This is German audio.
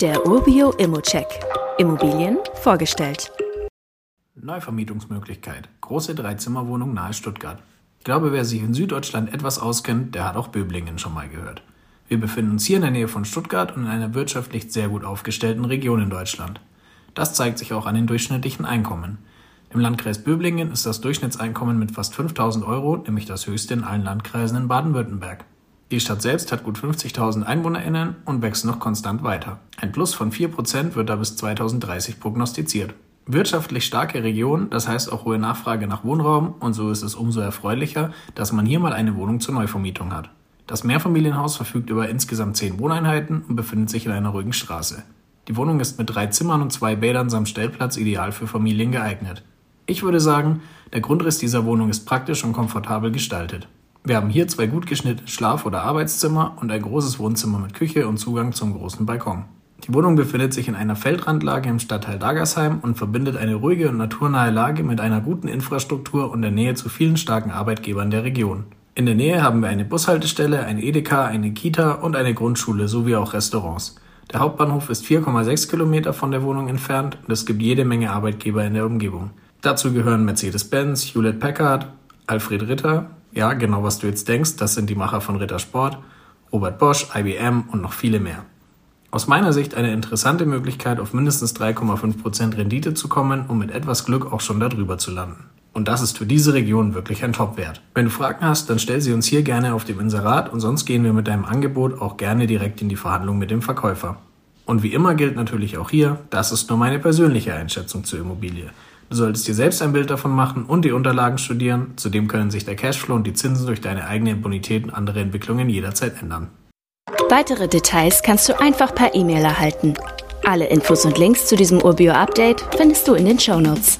Der Urbio Immocheck. Immobilien vorgestellt. Neuvermietungsmöglichkeit. Große Dreizimmerwohnung nahe Stuttgart. Ich glaube, wer sich in Süddeutschland etwas auskennt, der hat auch Böblingen schon mal gehört. Wir befinden uns hier in der Nähe von Stuttgart und in einer wirtschaftlich sehr gut aufgestellten Region in Deutschland. Das zeigt sich auch an den durchschnittlichen Einkommen. Im Landkreis Böblingen ist das Durchschnittseinkommen mit fast 5000 Euro nämlich das höchste in allen Landkreisen in Baden-Württemberg. Die Stadt selbst hat gut 50.000 EinwohnerInnen und wächst noch konstant weiter. Ein Plus von 4% wird da bis 2030 prognostiziert. Wirtschaftlich starke Region, das heißt auch hohe Nachfrage nach Wohnraum und so ist es umso erfreulicher, dass man hier mal eine Wohnung zur Neuvermietung hat. Das Mehrfamilienhaus verfügt über insgesamt 10 Wohneinheiten und befindet sich in einer ruhigen Straße. Die Wohnung ist mit drei Zimmern und zwei Bädern samt Stellplatz ideal für Familien geeignet. Ich würde sagen, der Grundriss dieser Wohnung ist praktisch und komfortabel gestaltet. Wir haben hier zwei gut geschnittene Schlaf- oder Arbeitszimmer und ein großes Wohnzimmer mit Küche und Zugang zum großen Balkon. Die Wohnung befindet sich in einer Feldrandlage im Stadtteil Dagersheim und verbindet eine ruhige und naturnahe Lage mit einer guten Infrastruktur und der Nähe zu vielen starken Arbeitgebern der Region. In der Nähe haben wir eine Bushaltestelle, ein Edeka, eine Kita und eine Grundschule sowie auch Restaurants. Der Hauptbahnhof ist 4,6 Kilometer von der Wohnung entfernt und es gibt jede Menge Arbeitgeber in der Umgebung. Dazu gehören Mercedes-Benz, Hewlett Packard, Alfred Ritter, ja, genau was du jetzt denkst, das sind die Macher von Rittersport, Robert Bosch, IBM und noch viele mehr. Aus meiner Sicht eine interessante Möglichkeit, auf mindestens 3,5% Rendite zu kommen und mit etwas Glück auch schon darüber zu landen. Und das ist für diese Region wirklich ein Top-Wert. Wenn du Fragen hast, dann stell sie uns hier gerne auf dem Inserat und sonst gehen wir mit deinem Angebot auch gerne direkt in die Verhandlung mit dem Verkäufer. Und wie immer gilt natürlich auch hier, das ist nur meine persönliche Einschätzung zur Immobilie. Du solltest dir selbst ein Bild davon machen und die Unterlagen studieren. Zudem können sich der Cashflow und die Zinsen durch deine eigene Bonität und andere Entwicklungen jederzeit ändern. Weitere Details kannst du einfach per E-Mail erhalten. Alle Infos und Links zu diesem Urbio-Update findest du in den Show Notes.